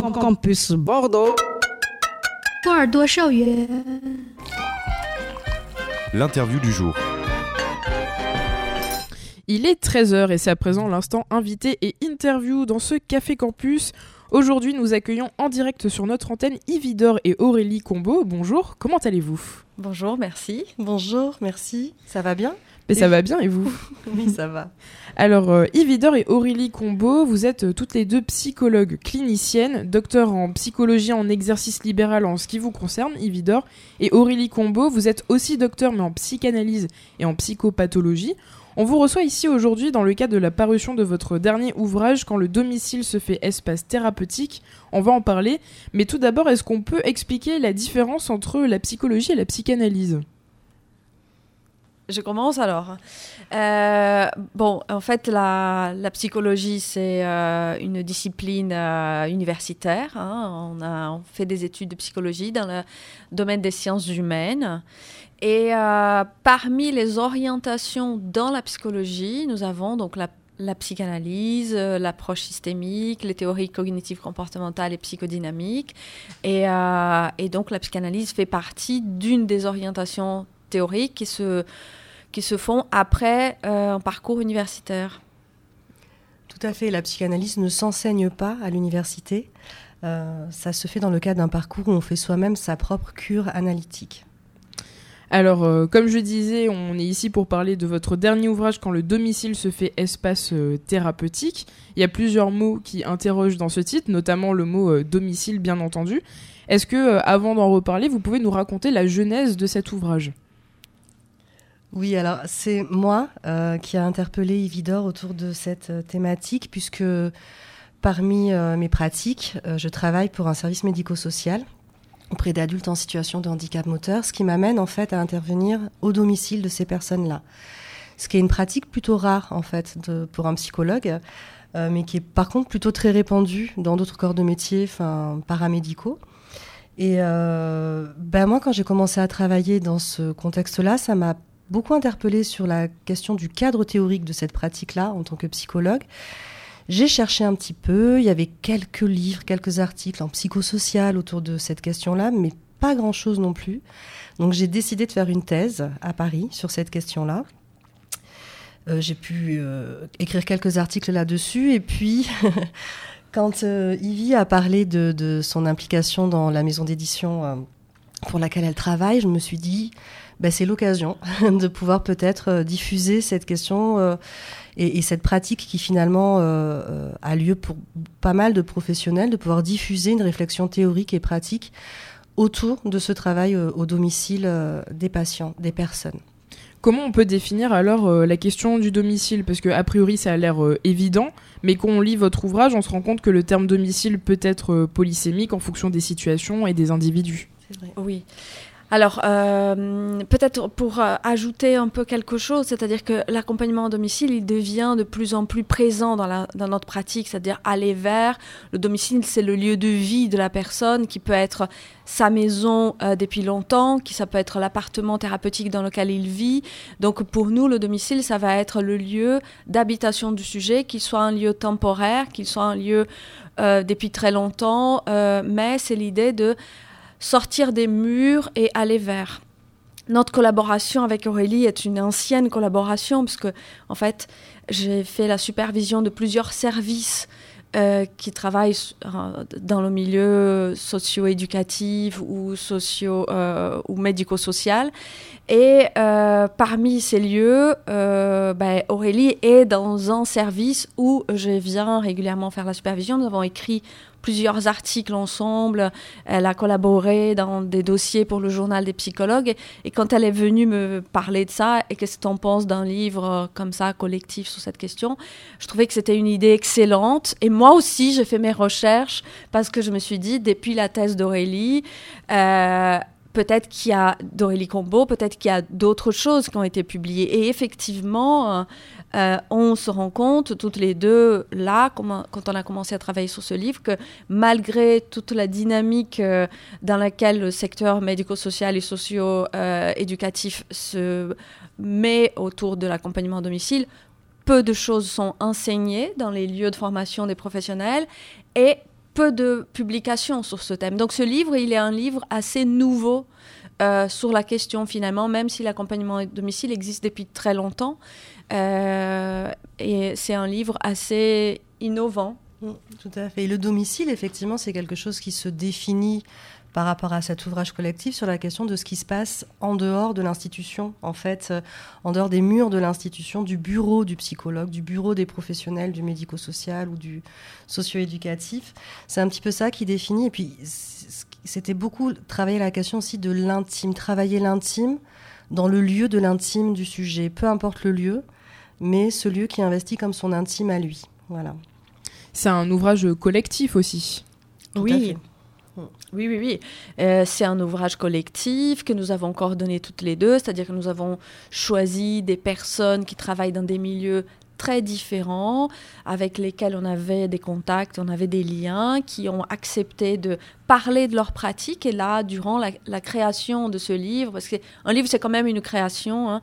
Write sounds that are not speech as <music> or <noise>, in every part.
Campus Bordeaux. L'interview du jour. Il est 13h et c'est à présent l'instant invité et interview dans ce Café Campus. Aujourd'hui, nous accueillons en direct sur notre antenne Yvidor et Aurélie Combo. Bonjour, comment allez-vous? Bonjour, merci. Bonjour, merci. Ça va bien? Mais ça va bien et vous <laughs> Oui, ça va. Alors, euh, Yvidor et Aurélie Combo, vous êtes euh, toutes les deux psychologues cliniciennes, docteurs en psychologie en exercice libéral en ce qui vous concerne, Yvidor. Et Aurélie Combo, vous êtes aussi docteur mais en psychanalyse et en psychopathologie. On vous reçoit ici aujourd'hui dans le cadre de la parution de votre dernier ouvrage Quand le domicile se fait espace thérapeutique. On va en parler, mais tout d'abord, est-ce qu'on peut expliquer la différence entre la psychologie et la psychanalyse? Je commence alors. Euh, bon, en fait, la, psychologie, c'est euh, une discipline euh, universitaire. hein. On fait des études de psychologie dans le domaine des sciences humaines. Et parmi les orientations dans la psychologie, nous avons donc la, psychanalyse, l'approche systémique, les théories cognitives comportementales et psychodynamiques. Et donc la psychanalyse fait partie d'une des orientations théoriques qui se, qui se font après euh, un parcours universitaire. Tout à fait, la psychanalyse ne s'enseigne pas à l'université. Euh, ça se fait dans le cadre d'un parcours où on fait soi-même sa propre cure analytique. Alors, euh, comme je disais, on est ici pour parler de votre dernier ouvrage Quand le domicile se fait espace euh, thérapeutique. Il y a plusieurs mots qui interrogent dans ce titre, notamment le mot euh, domicile, bien entendu. Est-ce que, euh, avant d'en reparler, vous pouvez nous raconter la genèse de cet ouvrage? Oui, alors c'est moi euh, qui a interpellé Ividor autour de cette euh, thématique, puisque parmi euh, mes pratiques, je travaille pour un service médico-social auprès d'adultes en situation de handicap moteur, ce qui m'amène en fait à intervenir au domicile de ces personnes-là. Ce qui est une pratique plutôt rare en fait pour un psychologue, mais qui est par contre plutôt très répandue dans d'autres corps de métier, paramédicaux. Et ben moi, quand j'ai commencé à travailler dans ce contexte-là, ça m'a beaucoup interpellée sur la question du cadre théorique de cette pratique-là en tant que psychologue. J'ai cherché un petit peu, il y avait quelques livres, quelques articles en psychosocial autour de cette question-là, mais pas grand-chose non plus. Donc j'ai décidé de faire une thèse à Paris sur cette question-là. Euh, j'ai pu euh, écrire quelques articles là-dessus, et puis <laughs> quand euh, a parlé de, de son implication dans la maison d'édition euh, pour laquelle elle travaille, je me suis dit, bah, c'est l'occasion <laughs> de pouvoir peut-être euh, diffuser cette question euh, et, et cette pratique qui finalement euh, a lieu pour pas mal de professionnels, de pouvoir diffuser une réflexion théorique et pratique autour de ce travail euh, au domicile euh, des patients, des personnes. Comment on peut définir alors euh, la question du domicile? Parce que a priori ça a l'air euh, évident, mais quand on lit votre ouvrage, on se rend compte que le terme domicile peut être euh, polysémique en fonction des situations et des individus. C'est vrai. Oui. Alors, euh, peut-être pour euh, ajouter un peu quelque chose, c'est-à-dire que l'accompagnement à domicile, il devient de plus en plus présent dans, notre pratique, c'est-à-dire aller vers le domicile, c'est le lieu de vie de la personne qui peut être sa maison euh, depuis longtemps, qui ça peut être l'appartement thérapeutique dans lequel il vit. Donc pour nous, le domicile, ça va être le lieu d'habitation du sujet, qu'il soit un lieu temporaire, qu'il soit un lieu depuis très longtemps, mais c'est l'idée de sortir des murs et aller vers. Notre collaboration avec Aurélie est une ancienne collaboration parce que, en fait, j'ai fait la supervision de plusieurs services euh, qui travaillent euh, dans le milieu socio-éducatif ou socio euh, ou médico-social. Et parmi ces lieux, ben, Aurélie est dans un service où je viens régulièrement faire la supervision. Nous avons écrit plusieurs articles ensemble. Elle a collaboré dans des dossiers pour le journal des psychologues. Et, quand elle est venue me parler de ça, et qu'est-ce que tu en penses d'un livre euh, comme ça, collectif, sur cette question, je trouvais que c'était une idée excellente. Et moi aussi, j'ai fait mes recherches parce que je me suis dit, depuis la thèse d'Aurélie, euh, peut-être qu'il y a d'Aurélie Combo, peut-être qu'il y a d'autres choses qui ont été publiées. Et effectivement, euh, euh, on se rend compte toutes les deux, là, quand on a commencé à travailler sur ce livre, que malgré toute la dynamique euh, dans laquelle le secteur médico-social et socio-éducatif se met autour de l'accompagnement à domicile, peu de choses sont enseignées dans les lieux de formation des professionnels et peu de publications sur ce thème. Donc ce livre, il est un livre assez nouveau euh, sur la question finalement, même si l'accompagnement à domicile existe depuis très longtemps. Euh, et c'est un livre assez innovant. Mm, tout à fait. Et le domicile, effectivement, c'est quelque chose qui se définit par rapport à cet ouvrage collectif sur la question de ce qui se passe en dehors de l'institution, en fait, euh, en dehors des murs de l'institution, du bureau du psychologue, du bureau des professionnels du médico-social ou du socio-éducatif. C'est un petit peu ça qui définit. Et puis, c'était beaucoup travailler la question aussi de l'intime, travailler l'intime dans le lieu de l'intime du sujet, peu importe le lieu, mais ce lieu qui investit comme son intime à lui. Voilà. C'est un ouvrage collectif aussi. oui. Oui, oui, oui. Euh, c'est un ouvrage collectif que nous avons coordonné toutes les deux, c'est-à-dire que nous avons choisi des personnes qui travaillent dans des milieux très différents, avec lesquels on avait des contacts, on avait des liens, qui ont accepté de parler de leur pratique. Et là, durant la, création de ce livre, parce qu'un livre, c'est quand même une création, hein,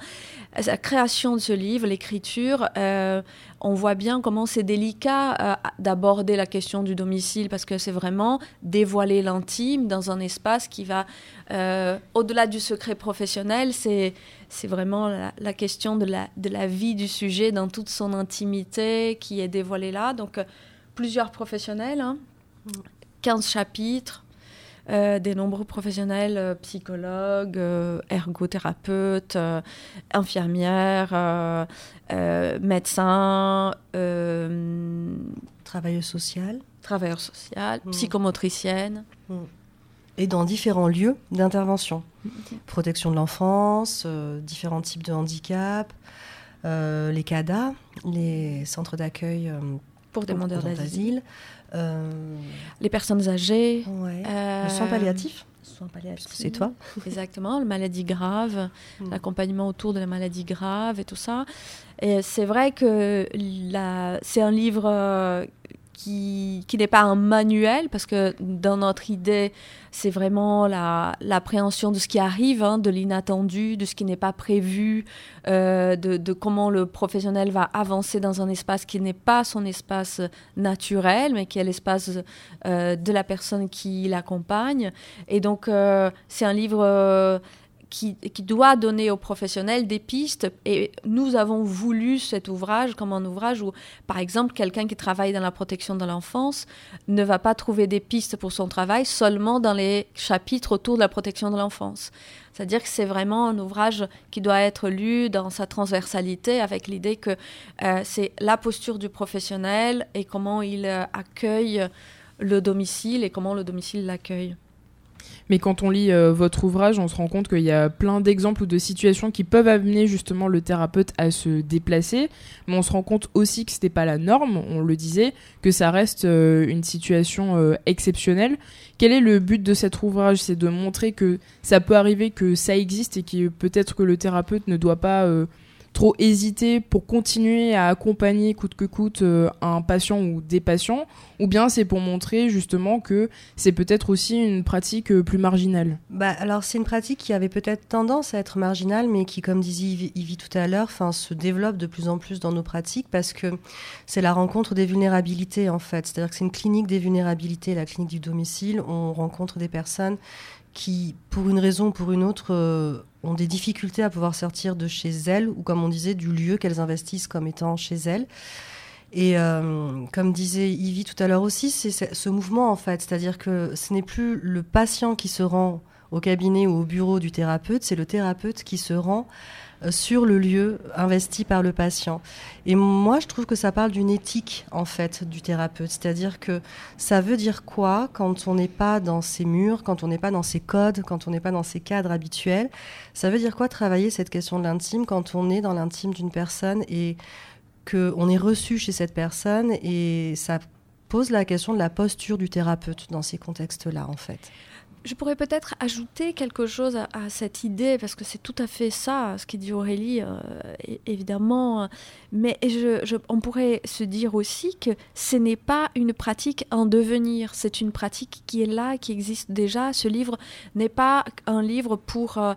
la création de ce livre, l'écriture, euh, on voit bien comment c'est délicat euh, d'aborder la question du domicile, parce que c'est vraiment dévoiler l'intime dans un espace qui va, euh, au-delà du secret professionnel, c'est c'est vraiment la, question de la, de la vie du sujet dans toute son intimité qui est dévoilée là. Donc, plusieurs professionnels, 15 hein. chapitres, euh, des nombreux professionnels, euh, psychologues, euh, ergothérapeutes, infirmières, médecins, travailleurs sociaux, travailleurs sociaux, mm. psychomotriciennes. Mm. Et dans différents lieux d'intervention. Protection de l'enfance, différents types de handicap, les CADA, les centres d'accueil pour demandeurs d'asile. Euh, les personnes âgées. Euh, le soin palliatif. Soins palliatifs. C'est toi. <laughs> Exactement, la maladie grave, hmm. l'accompagnement autour de la maladie grave et tout ça. Et c'est vrai que c'est un livre euh, qui, n'est pas un manuel, parce que dans notre idée, c'est vraiment l'appréhension de ce qui arrive, hein, de l'inattendu, de ce qui n'est pas prévu, euh, de, de, comment le professionnel va avancer dans un espace qui n'est pas son espace naturel, mais qui est l'espace euh, de la personne qui l'accompagne. Et donc, euh, c'est un livre qui, doit donner aux professionnels des pistes. Et nous avons voulu cet ouvrage comme un ouvrage où, par exemple, quelqu'un qui travaille dans la protection de l'enfance ne va pas trouver des pistes pour son travail seulement dans les chapitres autour de la protection de l'enfance. C'est-à-dire que c'est vraiment un ouvrage qui doit être lu dans sa transversalité avec l'idée que euh, c'est la posture du professionnel et comment il euh, accueille le domicile et comment le domicile l'accueille. Mais quand on lit euh, votre ouvrage, on se rend compte qu'il y a plein d'exemples ou de situations qui peuvent amener justement le thérapeute à se déplacer. Mais on se rend compte aussi que ce n'était pas la norme, on le disait, que ça reste euh, une situation euh, exceptionnelle. Quel est le but de cet ouvrage? C'est de montrer que ça peut arriver, que ça existe et que peut-être que le thérapeute ne doit pas trop hésiter pour continuer à accompagner coûte que coûte euh, un patient ou des patients, ou bien c'est pour montrer justement que c'est peut-être aussi une pratique euh, plus marginale? Bah, Alors c'est une pratique qui avait peut-être tendance à être marginale, mais qui, comme disait Yves, tout à l'heure, se développe de plus en plus dans nos pratiques parce que c'est la rencontre des vulnérabilités en fait. C'est-à-dire que c'est une clinique des vulnérabilités, la clinique du domicile. On rencontre des personnes qui, pour une raison ou pour une autre, euh, ont des difficultés à pouvoir sortir de chez elles, ou comme on disait, du lieu qu'elles investissent comme étant chez elles. Et euh, comme disait Yvi tout à l'heure aussi, c'est ce mouvement en fait, c'est-à-dire que ce n'est plus le patient qui se rend au cabinet ou au bureau du thérapeute, c'est le thérapeute qui se rend sur le lieu investi par le patient. Et moi, je trouve que ça parle d'une éthique, en fait, du thérapeute. C'est-à-dire que ça veut dire quoi quand on n'est pas dans ses murs, quand on n'est pas dans ses codes, quand on n'est pas dans ses cadres habituels? Ça veut dire quoi travailler cette question de l'intime quand on est dans l'intime d'une personne et qu'on est reçu chez cette personne et ça pose la question de la posture du thérapeute dans ces contextes-là, en fait? Je pourrais peut-être ajouter quelque chose à, cette idée, parce que c'est tout à fait ça, ce dit Aurélie, euh, évidemment. Mais on pourrait se dire aussi que ce n'est pas une pratique en devenir, c'est une pratique qui est là, qui existe déjà. Ce livre n'est pas un livre pour euh,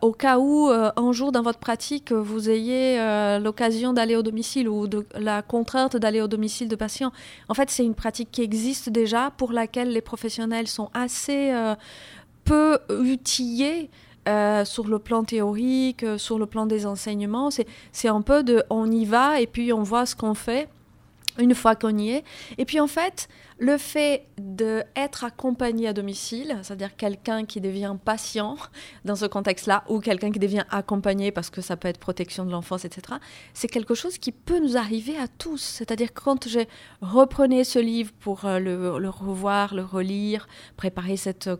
au cas où un jour dans votre pratique vous ayez l'occasion d'aller au domicile ou de, la contrainte d'aller au domicile de patients. En fait, c'est une pratique qui existe déjà pour laquelle les professionnels sont assez peu outillés euh, sur le plan théorique, euh, sur le plan des enseignements. C'est un peu de on y va et puis on voit ce qu'on fait une fois qu'on y est. Et puis en fait, le fait d'être accompagné à domicile, c'est-à-dire quelqu'un qui devient patient <laughs> dans ce contexte-là, ou quelqu'un qui devient accompagné parce que ça peut être protection de l'enfance, etc., c'est quelque chose qui peut nous arriver à tous. C'est-à-dire quand j'ai reprenais ce livre pour euh, le, le, revoir, le relire, préparer cette,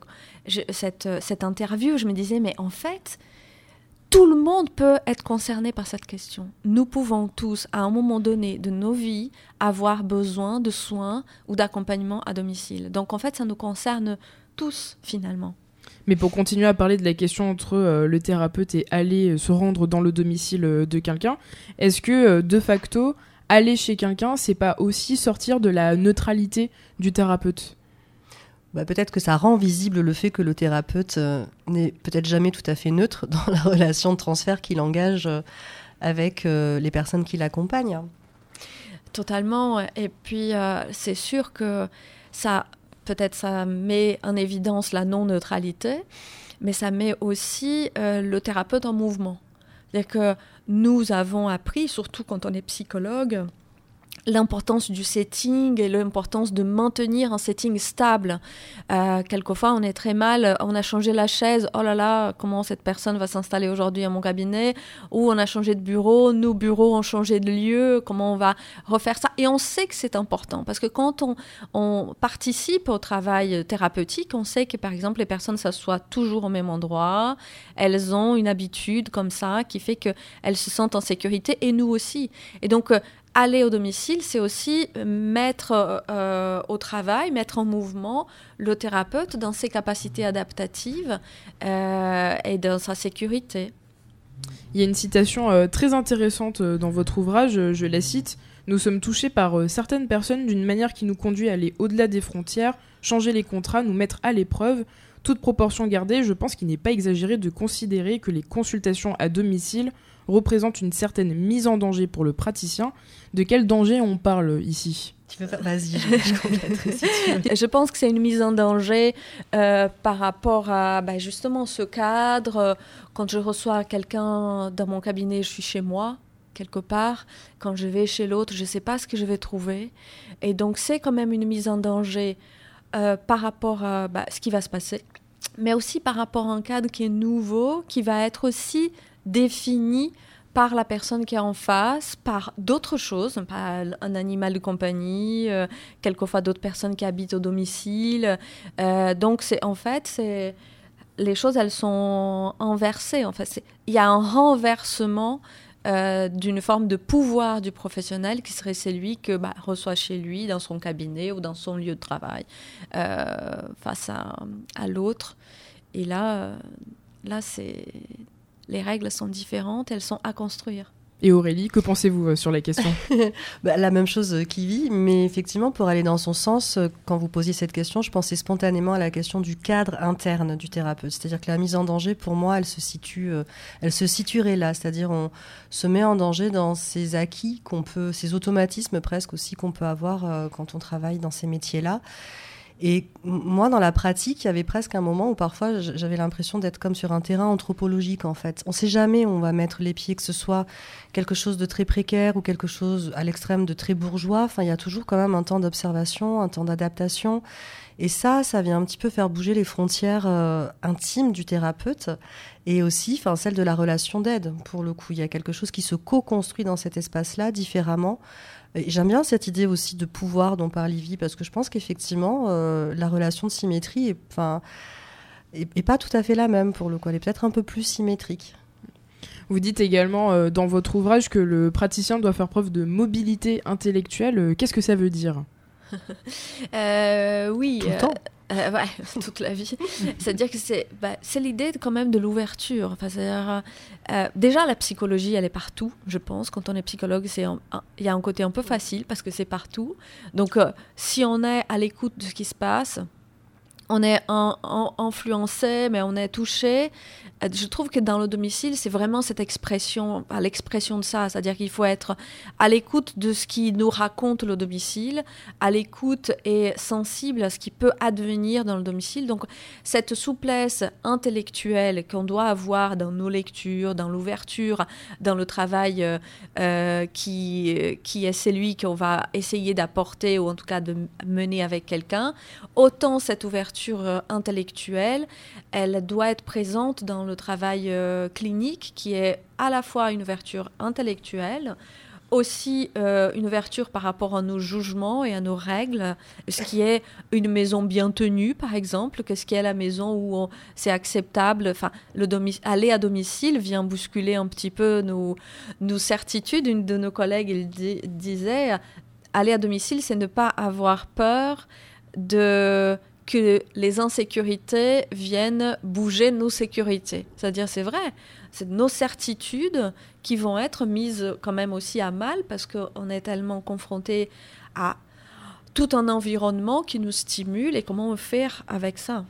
cette, cette interview, je me disais, mais en fait, tout le monde peut être concerné par cette question. Nous pouvons tous, à un moment donné de nos vies, avoir besoin de soins ou d'accompagnement à domicile. Donc en fait, ça nous concerne tous finalement. Mais pour continuer à parler de la question entre euh, le thérapeute et aller euh, se rendre dans le domicile euh, de quelqu'un, est-ce que de facto, aller chez quelqu'un, c'est pas aussi sortir de la neutralité du thérapeute? Bah, peut-être que ça rend visible le fait que le thérapeute euh, n'est peut-être jamais tout à fait neutre <laughs> dans la relation de transfert qu'il engage euh, avec euh, les personnes qui l'accompagnent. Totalement. Et puis, c'est sûr que ça, peut-être ça met en évidence la non-neutralité, mais ça met aussi le thérapeute en mouvement. C'est-à-dire que nous avons appris, surtout quand on est psychologue, l'importance du setting et l'importance de maintenir un setting stable. Euh, quelquefois, on est très mal, on a changé la chaise, oh là là, comment cette personne va s'installer aujourd'hui à mon cabinet, ou on a changé de bureau, nos bureaux ont changé de lieu, comment on va refaire ça? Et on sait que c'est important, parce que quand on, on, participe au travail thérapeutique, on sait que par exemple, les personnes s'assoient toujours au même endroit, elles ont une habitude comme ça qui fait qu'elles se sentent en sécurité, et nous aussi. Et donc, euh, aller au domicile, c'est aussi mettre euh, euh, au travail, mettre en mouvement le thérapeute dans ses capacités adaptatives euh, et dans sa sécurité. Il y a une citation très intéressante dans votre ouvrage, je la cite. Nous sommes touchés par certaines personnes d'une manière qui nous conduit à aller au-delà des frontières, changer les contrats, nous mettre à l'épreuve. Toute proportion gardée, je pense qu'il n'est pas exagéré de considérer que les consultations à domicile représente une certaine mise en danger pour le praticien. De quel danger on parle ici? Vas-y, je, je pense que c'est une mise en danger euh, par rapport à bah, justement ce cadre. Quand je reçois quelqu'un dans mon cabinet, je suis chez moi quelque part. Quand je vais chez l'autre, je ne sais pas ce que je vais trouver. Et donc c'est quand même une mise en danger euh, par rapport à bah, ce qui va se passer, mais aussi par rapport à un cadre qui est nouveau, qui va être aussi défini par la personne qui est en face, par d'autres choses, pas un animal de compagnie, euh, quelquefois d'autres personnes qui habitent au domicile. Euh, donc c'est en fait c'est les choses elles sont inversées. En fait, il y a un renversement euh, d'une forme de pouvoir du professionnel qui serait celui que bah, reçoit chez lui, dans son cabinet ou dans son lieu de travail, face à, à l'autre. Et là, là c'est les règles sont différentes, elles sont à construire. Et Aurélie, que pensez-vous euh, sur la question <laughs> bah, La même chose qui vit, mais effectivement, pour aller dans son sens, euh, quand vous posiez cette question, je pensais spontanément à la question du cadre interne du thérapeute. C'est-à-dire que la mise en danger, pour moi, elle se situe, euh, elle se situerait là. C'est-à-dire on se met en danger dans ces acquis qu'on peut, ces automatismes presque aussi qu'on peut avoir quand on travaille dans ces métiers-là. Et moi, dans la pratique, il y avait presque un moment où parfois j'avais l'impression d'être comme sur un terrain anthropologique en fait. On ne sait jamais où on va mettre les pieds, que ce soit quelque chose de très précaire ou quelque chose à l'extrême de très bourgeois. Enfin, il y a toujours quand même un temps d'observation, un temps d'adaptation. Et ça, ça vient un petit peu faire bouger les frontières euh, intimes du thérapeute et aussi enfin, celle de la relation d'aide. Pour le coup, il y a quelque chose qui se co-construit dans cet espace-là différemment. J'aime bien cette idée aussi de pouvoir dont parle Livy, parce que je pense qu'effectivement, euh, la relation de symétrie est, pas tout à fait la même pour le coup. Elle est peut-être un peu plus symétrique. Vous dites également euh, dans votre ouvrage que le praticien doit faire preuve de mobilité intellectuelle. Euh, qu'est-ce que ça veut dire? <laughs> Oui. Tout le temps euh, ouais, <laughs> toute la vie. C'est-à-dire que c'est bah, l'idée quand même de l'ouverture. Enfin, euh, déjà, la psychologie, elle est partout, je pense. Quand on est psychologue, il y a un côté un peu facile parce que c'est partout. Donc, euh, si on est à l'écoute de ce qui se passe, on est influencé, mais on est touché. Euh, je trouve que dans le domicile, c'est vraiment cette expression, l'expression de ça, c'est-à-dire qu'il faut être à l'écoute de ce qui nous raconte le domicile, à l'écoute et sensible à ce qui peut advenir dans le domicile. Donc cette souplesse intellectuelle qu'on doit avoir dans nos lectures, dans l'ouverture, dans le travail euh, euh, qui, qui est celui qu'on va essayer d'apporter ou en tout cas de mener avec quelqu'un, autant cette ouverture intellectuelle, elle doit être présente dans le travail euh, clinique qui est à la fois une ouverture intellectuelle, aussi euh, une ouverture par rapport à nos jugements et à nos règles, ce qui est une maison bien tenue, par exemple, qu'est-ce qui est la maison où c'est acceptable. Enfin, le aller à domicile vient bousculer un petit peu nos, certitudes. Une de nos collègues disait, aller à domicile, c'est ne pas avoir peur de que les insécurités viennent bouger nos sécurités. C'est-à-dire, c'est vrai, c'est nos certitudes qui vont être mises quand même aussi à mal parce qu'on est tellement confronté à tout un environnement qui nous stimule et comment faire avec ça.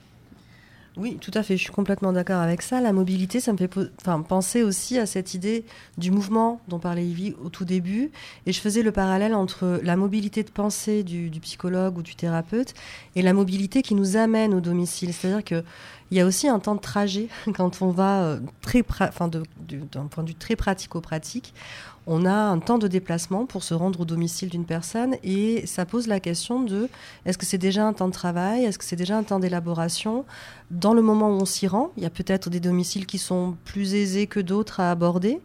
Oui, tout à fait, je suis complètement d'accord avec ça. La mobilité, ça me fait enfin, penser aussi à cette idée du mouvement dont parlait Yvi au tout début. Et je faisais le parallèle entre la mobilité de pensée du, psychologue ou du thérapeute et la mobilité qui nous amène au domicile. C'est-à-dire qu'il y a aussi un temps de trajet <laughs> quand on va euh, très, enfin, d'un point de vue très pratico-pratique on a un temps de déplacement pour se rendre au domicile d'une personne et ça pose la question de est-ce que c'est déjà un temps de travail, est-ce que c'est déjà un temps d'élaboration? Dans le moment où on s'y rend, il y a peut-être des domiciles qui sont plus aisés que d'autres à aborder.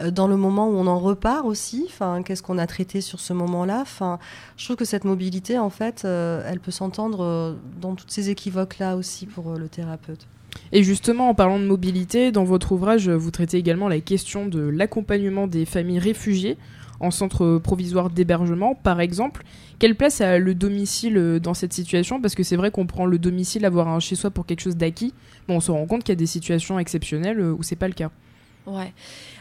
Euh, dans le moment où on en repart aussi, enfin, qu'est-ce qu'on a traité sur ce moment-là? Enfin, Je trouve que cette mobilité, en fait, euh, elle peut s'entendre dans toutes ces équivoques-là aussi pour le thérapeute. Et justement, en parlant de mobilité, dans votre ouvrage, vous traitez également la question de l'accompagnement des familles réfugiées en centre provisoire d'hébergement, par exemple. Quelle place a le domicile euh, dans cette situation? Parce que c'est vrai qu'on prend le domicile, avoir un chez soi pour quelque chose d'acquis, mais on se rend compte qu'il y a des situations exceptionnelles euh, où c'est pas le cas. Ouais.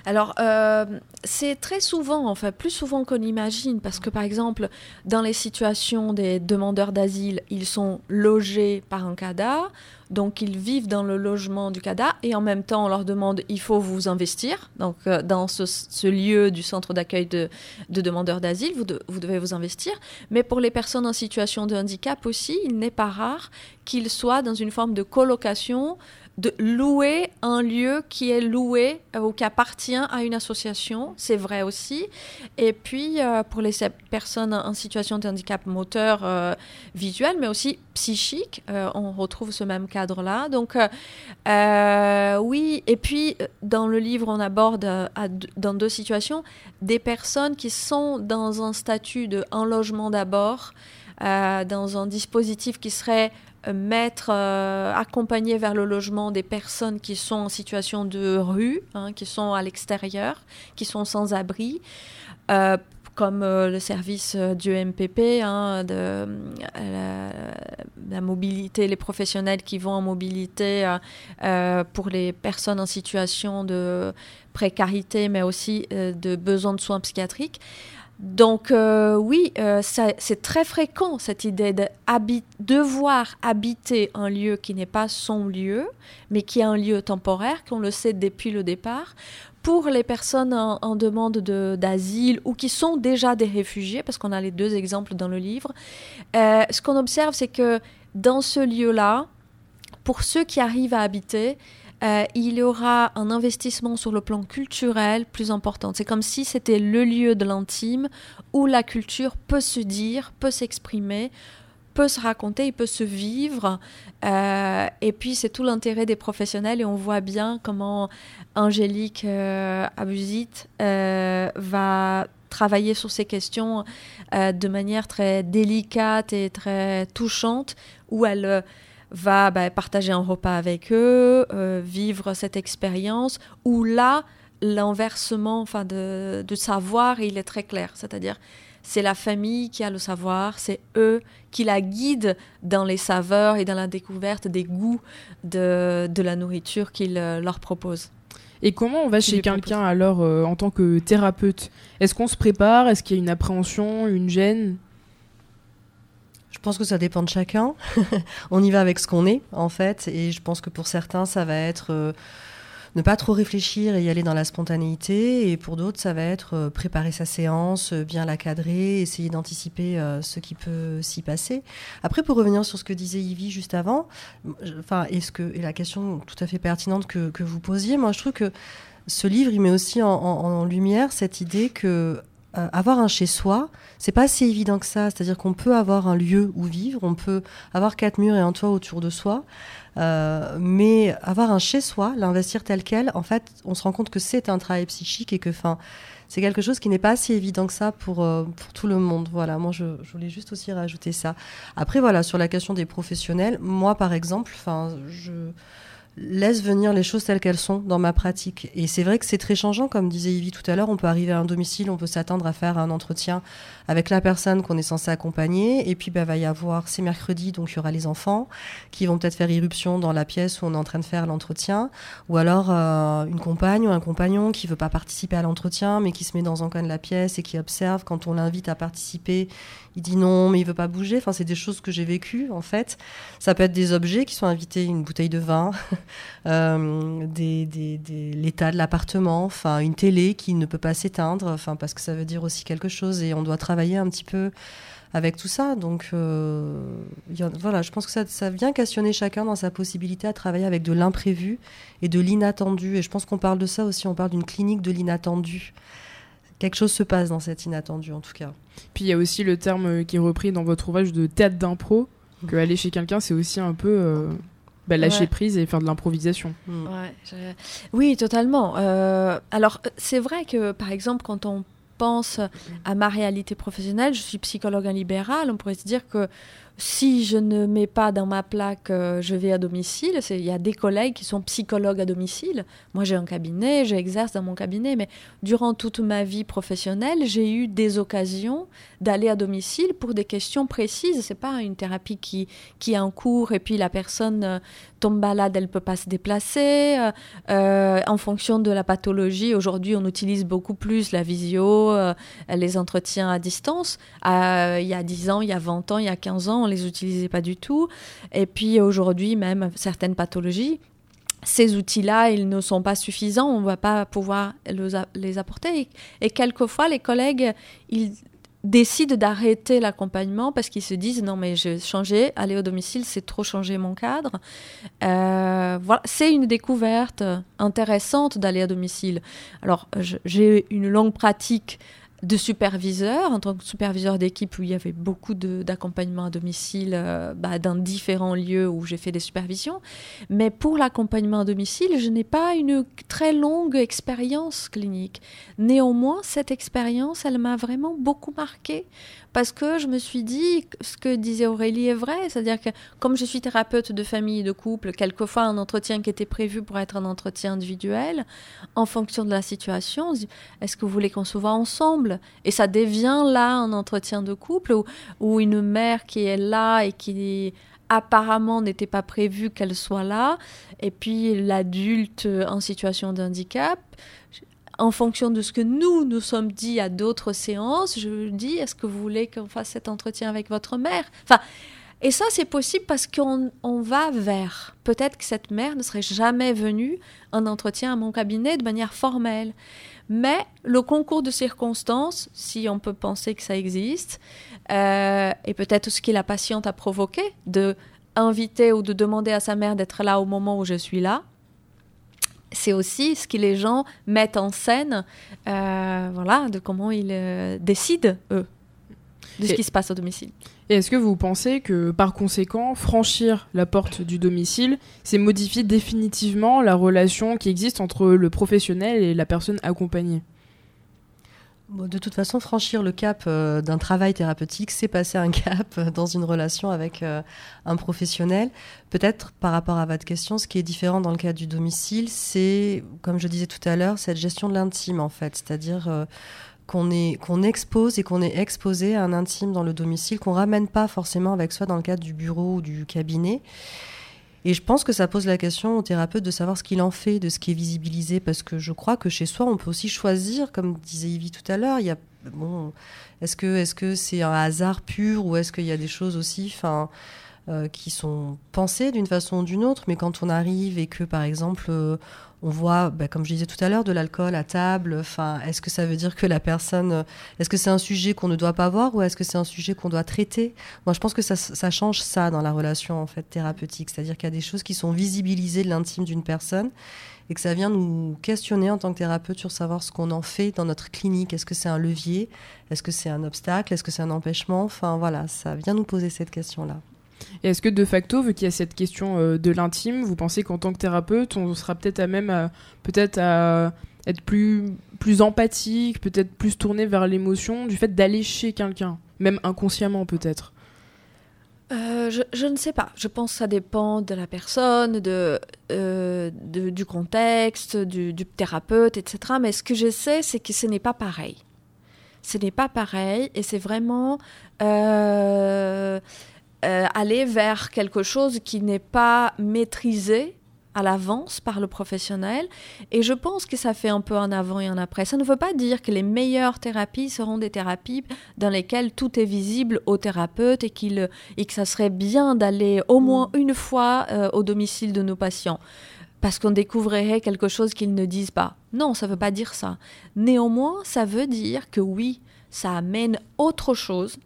Alors, euh, c'est très souvent, enfin, plus souvent qu'on imagine, parce que par exemple, dans les situations des demandeurs d'asile, ils sont logés par un CADA, donc ils vivent dans le logement du CADA, et en même temps, on leur demande, il faut vous investir, donc euh, dans ce, lieu du centre d'accueil de, demandeurs d'asile, vous, vous devez vous investir. Mais pour les personnes en situation de handicap aussi, il n'est pas rare qu'ils soient dans une forme de colocation de louer un lieu qui est loué euh, ou qui appartient à une association, c'est vrai aussi. Et puis euh, pour les personnes en situation de handicap moteur euh, visuel, mais aussi psychique, on retrouve ce même cadre-là. Donc oui, et puis dans le livre, on aborde dans deux situations des personnes qui sont dans un statut de logement d'abord, dans un dispositif qui serait mettre, euh, accompagner vers le logement des personnes qui sont en situation de rue, hein, qui sont à l'extérieur, qui sont sans abri, euh, comme le service du MPP, hein, de la, mobilité, les professionnels qui vont en mobilité pour les personnes en situation de précarité, mais aussi de besoin de soins psychiatriques. Donc euh, oui, euh, c'est très fréquent cette idée de devoir habiter un lieu qui n'est pas son lieu, mais qui est un lieu temporaire, qu'on le sait depuis le départ. Pour les personnes en, demande d'asile ou qui sont déjà des réfugiés, parce qu'on a les deux exemples dans le livre, euh, ce qu'on observe, c'est que dans ce lieu-là, pour ceux qui arrivent à habiter, euh, il y aura un investissement sur le plan culturel plus important. C'est comme si c'était le lieu de l'intime où la culture peut se dire, peut s'exprimer, peut se raconter, il peut se vivre. Euh, et puis c'est tout l'intérêt des professionnels et on voit bien comment Angélique euh, Abusite va travailler sur ces questions de manière très délicate et très touchante, où elle va bah, partager un repas avec eux, euh, vivre cette expérience, où là, l'inversement enfin, de, savoir, il est très clair. C'est-à-dire, c'est la famille qui a le savoir, c'est eux qui la guident dans les saveurs et dans la découverte des goûts de, la nourriture qu'ils euh, leur proposent. Et comment on va chez quelqu'un alors euh, en tant que thérapeute? Est-ce qu'on se prépare? Est-ce qu'il y a une appréhension, une gêne? Pense que ça dépend de chacun. <laughs> on y va avec ce qu'on est, en fait. Et je pense que pour certains, ça va être euh, ne pas trop réfléchir et y aller dans la spontanéité. Et pour d'autres, ça va être euh, préparer sa séance, euh, bien la cadrer, essayer d'anticiper ce qui peut s'y passer. Après, pour revenir sur ce que disait Yvi juste avant, enfin, et la question tout à fait pertinente que, que, vous posiez, moi, je trouve que ce livre, il met aussi en, en lumière cette idée que euh, avoir un chez soi, c'est pas si évident que ça. C'est-à-dire qu'on peut avoir un lieu où vivre, on peut avoir quatre murs et un toit autour de soi, euh, mais avoir un chez soi, l'investir tel quel, en fait, on se rend compte que c'est un travail psychique et que, enfin, c'est quelque chose qui n'est pas si évident que ça pour, euh, pour tout le monde. Voilà, moi, je, je, voulais juste aussi rajouter ça. Après, voilà, sur la question des professionnels, moi, par exemple, enfin, je laisse venir les choses telles qu'elles sont dans ma pratique. Et c'est vrai que c'est très changeant, comme disait Yvi tout à l'heure, on peut arriver à un domicile, on peut s'attendre à faire un entretien avec la personne qu'on est censé accompagner, et puis bah, va y avoir, c'est mercredi, donc il y aura les enfants qui vont peut-être faire irruption dans la pièce où on est en train de faire l'entretien, ou alors euh, une compagne ou un compagnon qui veut pas participer à l'entretien, mais qui se met dans un coin de la pièce et qui observe quand on l'invite à participer, il dit non, mais il veut pas bouger. Enfin, c'est des choses que j'ai vécues en fait. Ça peut être des objets qui sont invités, une bouteille de vin, <laughs> euh, des, l'état de l'appartement, enfin une télé qui ne peut pas s'éteindre, enfin parce que ça veut dire aussi quelque chose et on doit travailler un petit peu avec tout ça. Donc euh, voilà, je pense que ça, ça, vient questionner chacun dans sa possibilité à travailler avec de l'imprévu et de l'inattendu. Et je pense qu'on parle de ça aussi, on parle d'une clinique de l'inattendu quelque chose se passe dans cet inattendu en tout cas. Puis il y a aussi le terme euh, qui est repris dans votre ouvrage de théâtre d'impro, que aller chez quelqu'un c'est aussi un peu euh, bah, lâcher prise et faire de l'improvisation. Mm. Oui, totalement. Euh, alors c'est vrai que par exemple quand on pense à ma réalité professionnelle, je suis psychologue en libéral, on pourrait se dire que si je ne mets pas dans ma plaque euh, je vais à domicile, il y a des collègues qui sont psychologues à domicile. Moi, j'ai un cabinet, j'exerce dans mon cabinet, mais durant toute ma vie professionnelle, j'ai eu des occasions d'aller à domicile pour des questions précises. C'est pas une thérapie qui, qui est en cours et puis la personne euh, tombe malade, elle peut pas se déplacer. Euh, en fonction de la pathologie, aujourd'hui, on utilise beaucoup plus la visio, les entretiens à distance. il y a 10 ans, il y a 20 ans, il y a 15 ans, les utilisait pas du tout. Et puis aujourd'hui, même certaines pathologies, ces outils-là, ils ne sont pas suffisants, on ne va pas pouvoir les apporter. Et, quelquefois, les collègues, ils décident d'arrêter l'accompagnement parce qu'ils se disent non mais je changer, aller au domicile, c'est trop changer mon cadre. Euh, voilà, c'est une découverte intéressante d'aller à domicile. Alors j'ai une longue pratique de superviseur, en tant que superviseur d'équipe où il y avait beaucoup d'accompagnement à domicile euh, bah, dans différents lieux où j'ai fait des supervisions. Mais pour l'accompagnement à domicile, je n'ai pas une très longue expérience clinique. Néanmoins, cette expérience, elle m'a vraiment beaucoup marquée parce que je me suis dit, ce que disait Aurélie est vrai, c'est-à-dire que comme je suis thérapeute de famille et de couple, quelquefois un entretien qui était prévu pour être un entretien individuel, en fonction de la situation, est-ce que vous voulez qu'on se voit ensemble? Et ça devient là un entretien de couple ou, une mère qui est là et qui apparemment n'était pas prévu qu'elle soit là, et puis l'adulte en situation de handicap en fonction de ce que nous nous sommes dit à d'autres séances, je dis est-ce que vous voulez qu'on fasse cet entretien avec votre mère? Enfin, et ça c'est possible parce qu'on va vers. Peut-être que cette mère ne serait jamais venue en entretien à mon cabinet de manière formelle. Mais le concours de circonstances, si on peut penser que ça existe, euh, et peut-être ce que la patiente a provoqué, de inviter ou de demander à sa mère d'être là au moment où je suis là, c'est aussi ce que les gens mettent en scène, euh, voilà, de comment ils euh, décident, eux, de ce qui se passe au domicile. Et est-ce que vous pensez que, par conséquent, franchir la porte du domicile, c'est modifier définitivement la relation qui existe entre le professionnel et la personne accompagnée? De toute façon, franchir le cap euh, d'un travail thérapeutique, c'est passer un <laughs> cap dans une relation avec euh, un professionnel. Peut-être par rapport à votre question, ce qui est différent dans le cas du domicile, c'est, comme je disais tout à l'heure, cette gestion de l'intime en fait, c'est-à-dire euh, qu'on qu'on expose et qu'on est exposé à un intime dans le domicile, qu'on ramène pas forcément avec soi dans le cadre du bureau ou du cabinet. Et je pense que ça pose la question au thérapeute de savoir ce qu'il en fait de ce qui est visibilisé, parce que je crois que chez soi, on peut aussi choisir, comme disait Yvi tout à l'heure, il y a bon, est-ce que est-ce que c'est un hasard pur ou est-ce qu'il y a des choses aussi, enfin, euh, qui sont pensées d'une façon ou d'une autre, mais quand on arrive et que par exemple euh, on voit, bah, comme je disais tout à l'heure, de l'alcool à table. Enfin, est-ce que ça veut dire que la personne, est-ce que c'est un sujet qu'on ne doit pas voir ou est-ce que c'est un sujet qu'on doit traiter? Moi, je pense que ça, ça, change ça dans la relation en fait thérapeutique, c'est-à-dire qu'il y a des choses qui sont visibilisées de l'intime d'une personne et que ça vient nous questionner en tant que thérapeute sur savoir ce qu'on en fait dans notre clinique. Est-ce que c'est un levier? Est-ce que c'est un obstacle? Est-ce que c'est un empêchement? Enfin voilà, ça vient nous poser cette question-là. Et est-ce que de facto, vu qu'il y a cette question euh, de l'intime, vous pensez qu'en tant que thérapeute, on sera peut-être à même peut-être à être plus, plus empathique, peut-être plus tourné vers l'émotion du fait d'aller chez quelqu'un, même inconsciemment peut-être? Euh, je, ne sais pas. Je pense que ça dépend de la personne, de, euh, du contexte, du, thérapeute, etc. Mais ce que je sais, c'est que ce n'est pas pareil. Ce n'est pas pareil et c'est vraiment aller vers quelque chose qui n'est pas maîtrisé à l'avance par le professionnel. Et je pense que ça fait un peu un avant et un après. Ça ne veut pas dire que les meilleures thérapies seront des thérapies dans lesquelles tout est visible au thérapeute et, qu'il, et que ça serait bien d'aller au moins mm. une fois euh, au domicile de nos patients. Parce qu'on découvrirait quelque chose qu'ils ne disent pas. Non, ça ne veut pas dire ça. Néanmoins, ça veut dire que oui, ça amène autre chose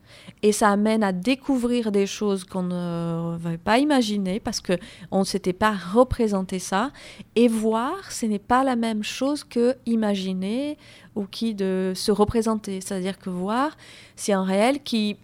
et ça amène à découvrir des choses qu'on ne va pas imaginer parce que on ne s'était pas représenté ça. Et voir ce n'est pas la même chose que imaginer ou qui de se représenter. C'est-à-dire que voir c'est un réel qui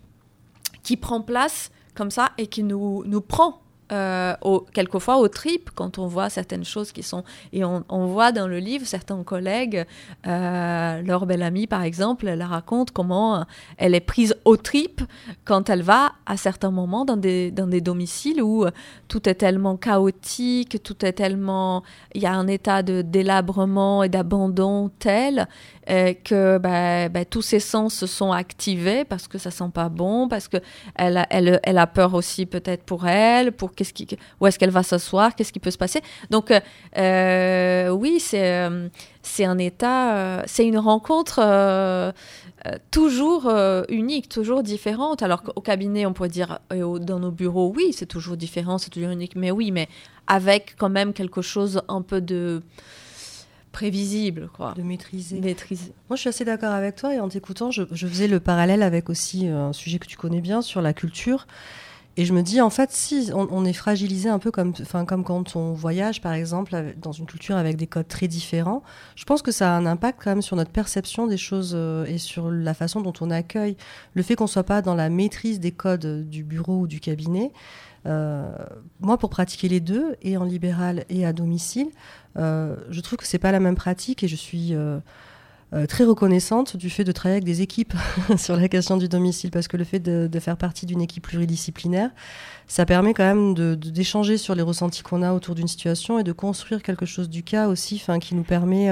qui prend place comme ça et qui nous nous prend euh, au, quelquefois au trip quand on voit certaines choses qui sont et on, voit dans le livre certains collègues euh, leur belle amie par exemple elle raconte comment elle est prise au trip quand elle va à certains moments dans des dans des domiciles où tout est tellement chaotique tout est tellement il y a un état de délabrement et d'abandon tel euh, que bah, bah, tous ses sens se sont activés parce que ça sent pas bon, parce que elle a, elle, elle a peur aussi peut-être pour elle, pour qu'est-ce qui, où est-ce qu'elle va s'asseoir, qu'est-ce qui peut se passer. Donc euh, euh oui, c'est c'est un état, c'est une rencontre. toujours unique, toujours différente. Alors qu'au cabinet, on pourrait dire, dans nos bureaux, oui, c'est toujours différent, c'est toujours unique, mais oui, mais avec quand même quelque chose un peu de, prévisible, quoi. De maîtriser. maîtriser. Moi, je suis assez d'accord avec toi et en t'écoutant, je, faisais le parallèle avec aussi euh, un sujet que tu connais bien sur la culture. Et je me dis, en fait, si on, est fragilisé un peu comme, enfin, comme quand on voyage, par exemple, dans une culture avec des codes très différents, je pense que ça a un impact quand même sur notre perception des choses euh, et sur la façon dont on accueille. Le fait qu'on soit pas dans la maîtrise des codes du bureau ou du cabinet, moi, pour pratiquer les deux, et en libéral et à domicile, euh, je trouve que c'est pas la même pratique et je suis euh, très reconnaissante du fait de travailler avec des équipes <laughs> sur la question du domicile parce que le fait de, faire partie d'une équipe pluridisciplinaire, ça permet quand même d'échanger sur les ressentis qu'on a autour d'une situation et de construire quelque chose du cas aussi, qui nous permet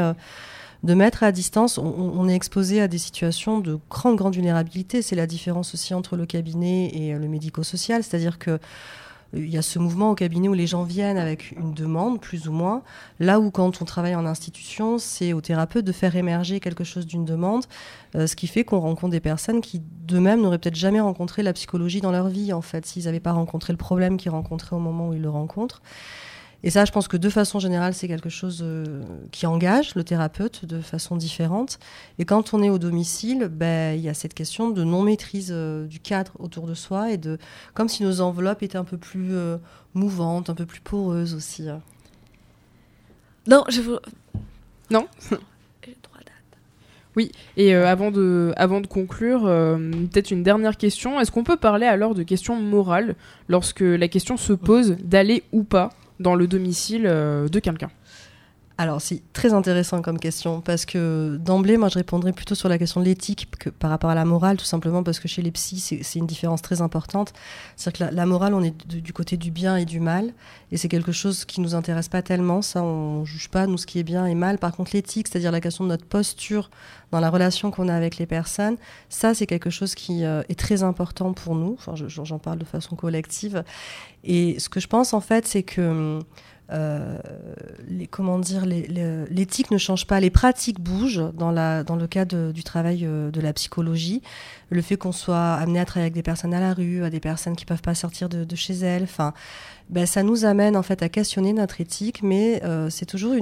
de mettre à distance. On, est exposé à des situations de grande, grande vulnérabilité. C'est la différence aussi entre le cabinet et le médico-social. C'est-à-dire que il y a ce mouvement au cabinet où les gens viennent avec une demande, plus ou moins. Là où quand on travaille en institution, c'est au thérapeute de faire émerger quelque chose d'une demande, euh, ce qui fait qu'on rencontre des personnes qui d'eux-mêmes n'auraient peut-être jamais rencontré la psychologie dans leur vie, en fait, s'ils n'avaient pas rencontré le problème qu'ils rencontraient au moment où ils le rencontrent. Et ça, je pense que de façon générale, c'est quelque chose euh, qui engage le thérapeute de façon différente. Et quand on est au domicile, ben, il y a cette question de non-maîtrise euh, du cadre autour de soi et de comme si nos enveloppes étaient un peu plus euh, mouvantes, un peu plus poreuses aussi. Hein. Non, je veux... Non <laughs> oui, et avant, de, avant de conclure, peut-être une dernière question. Est-ce qu'on peut parler alors de questions morales lorsque la question se pose d'aller ou pas dans le domicile euh, de quelqu'un alors, c'est très intéressant comme question, parce que d'emblée, moi, je répondrais plutôt sur la question de l'éthique que par rapport à la morale, tout simplement parce que chez les psys, c'est une différence très importante. C'est-à-dire que la, morale, on est du côté du bien et du mal, et c'est quelque chose qui nous intéresse pas tellement. Ça, on juge pas, nous, ce qui est bien et mal. Par contre, l'éthique, c'est-à-dire la question de notre posture dans la relation qu'on a avec les personnes, ça, c'est quelque chose qui euh, est très important pour nous. Enfin, j'en parle de façon collective. Et ce que je pense en fait, c'est que euh, comment dire, l'éthique ne change pas, les pratiques bougent dans, le cas du travail euh, de la psychologie. Le fait qu'on soit amené à travailler avec des personnes à la rue, à des personnes qui peuvent pas sortir de, chez elles, enfin, ben, ça nous amène en fait à questionner notre éthique, mais euh, c'est toujours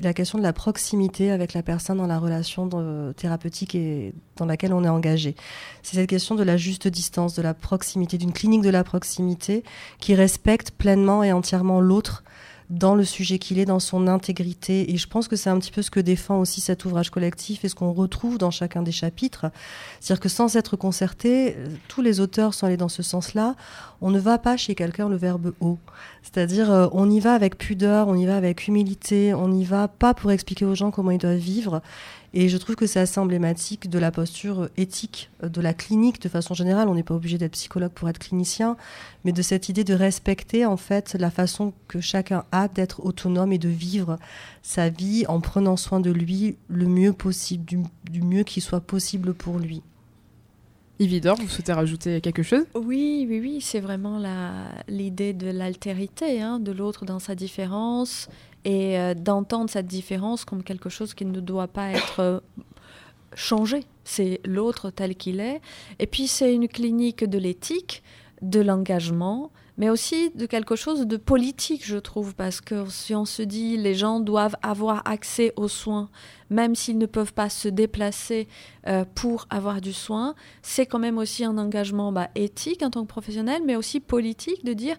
la question de la proximité avec la personne dans la relation thérapeutique et dans laquelle on est engagé. C'est cette question de la juste distance, de la proximité, d'une clinique de la proximité qui respecte pleinement et entièrement l'autre dans le sujet qu'il est, dans son intégrité. Et je pense que c'est un petit peu ce que défend aussi cet ouvrage collectif et ce qu'on retrouve dans chacun des chapitres. C'est-à-dire que sans être concerté, tous les auteurs sont allés dans ce sens-là. On ne va pas chez quelqu'un le verbe haut. C'est-à-dire, euh, on y va avec pudeur, on y va avec humilité, on n'y va pas pour expliquer aux gens comment ils doivent vivre. Et je trouve que c'est assez emblématique de la posture éthique de la clinique de façon générale. On n'est pas obligé d'être psychologue pour être clinicien, mais de cette idée de respecter en fait la façon que chacun a d'être autonome et de vivre sa vie en prenant soin de lui le mieux possible, du, mieux qui soit possible pour lui. Yvidor, vous souhaitez rajouter quelque chose? Oui, oui, oui, c'est vraiment l'idée de l'altérité, hein, de l'autre dans sa différence, et euh, d'entendre cette différence comme quelque chose qui ne doit pas être euh, changé. C'est l'autre tel qu'il est. Et puis c'est une clinique de l'éthique, de l'engagement, mais aussi de quelque chose de politique, je trouve, parce que si on se dit les gens doivent avoir accès aux soins, même s'ils ne peuvent pas se déplacer euh, pour avoir du soin, c'est quand même aussi un engagement bah, éthique en tant que professionnel, mais aussi politique de dire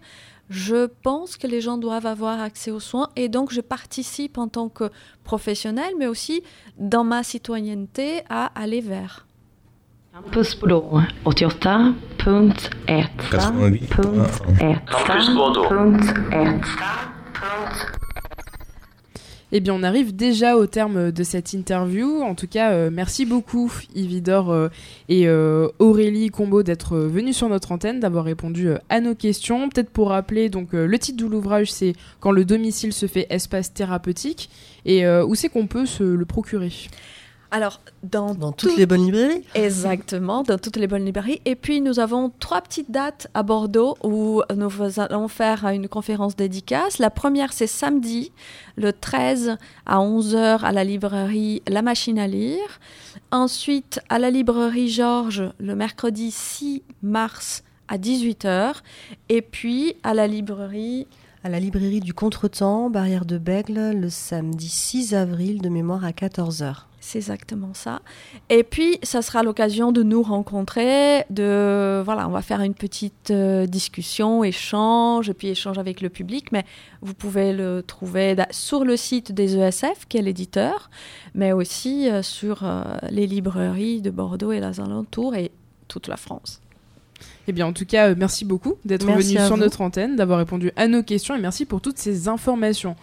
je pense que les gens doivent avoir accès aux soins et donc je participe en tant que professionnel, mais aussi dans ma citoyenneté à aller vers. Campus Bordeaux, 88.1. Campus Bordeaux. Eh bien, on arrive déjà au terme de cette interview. En tout cas, euh, merci beaucoup Yvidor euh, et euh, Aurélie Combo d'être venus sur notre antenne, d'avoir répondu à nos questions. Peut-être pour rappeler, donc le titre de l'ouvrage, c'est Quand le domicile se fait espace thérapeutique. Et où c'est qu'on peut se le procurer? Alors, dans, toutes les bonnes librairies Exactement, dans toutes les bonnes librairies. Et puis, nous avons trois petites dates à Bordeaux où nous allons faire une conférence dédicace. La première, c'est samedi, le 13 à 11h à la librairie La Machine à lire. Ensuite, à la librairie Georges, le mercredi 6 mars à 18h. Et puis, à la librairie à la librairie du Contretemps, Barrière de Bègle, le samedi 6 avril de mémoire à 14h. C'est exactement ça. Et puis, ça sera l'occasion de nous rencontrer, de voilà, on va faire une petite euh, discussion, échange, et puis échange avec le public. Mais vous pouvez le trouver sur le site des ESF, qui est l'éditeur, mais aussi euh, sur euh, les librairies de Bordeaux et les alentours et toute la France. Eh bien, en tout cas, euh, merci beaucoup d'être venu sur notre antenne, d'avoir répondu à nos questions et merci pour toutes ces informations.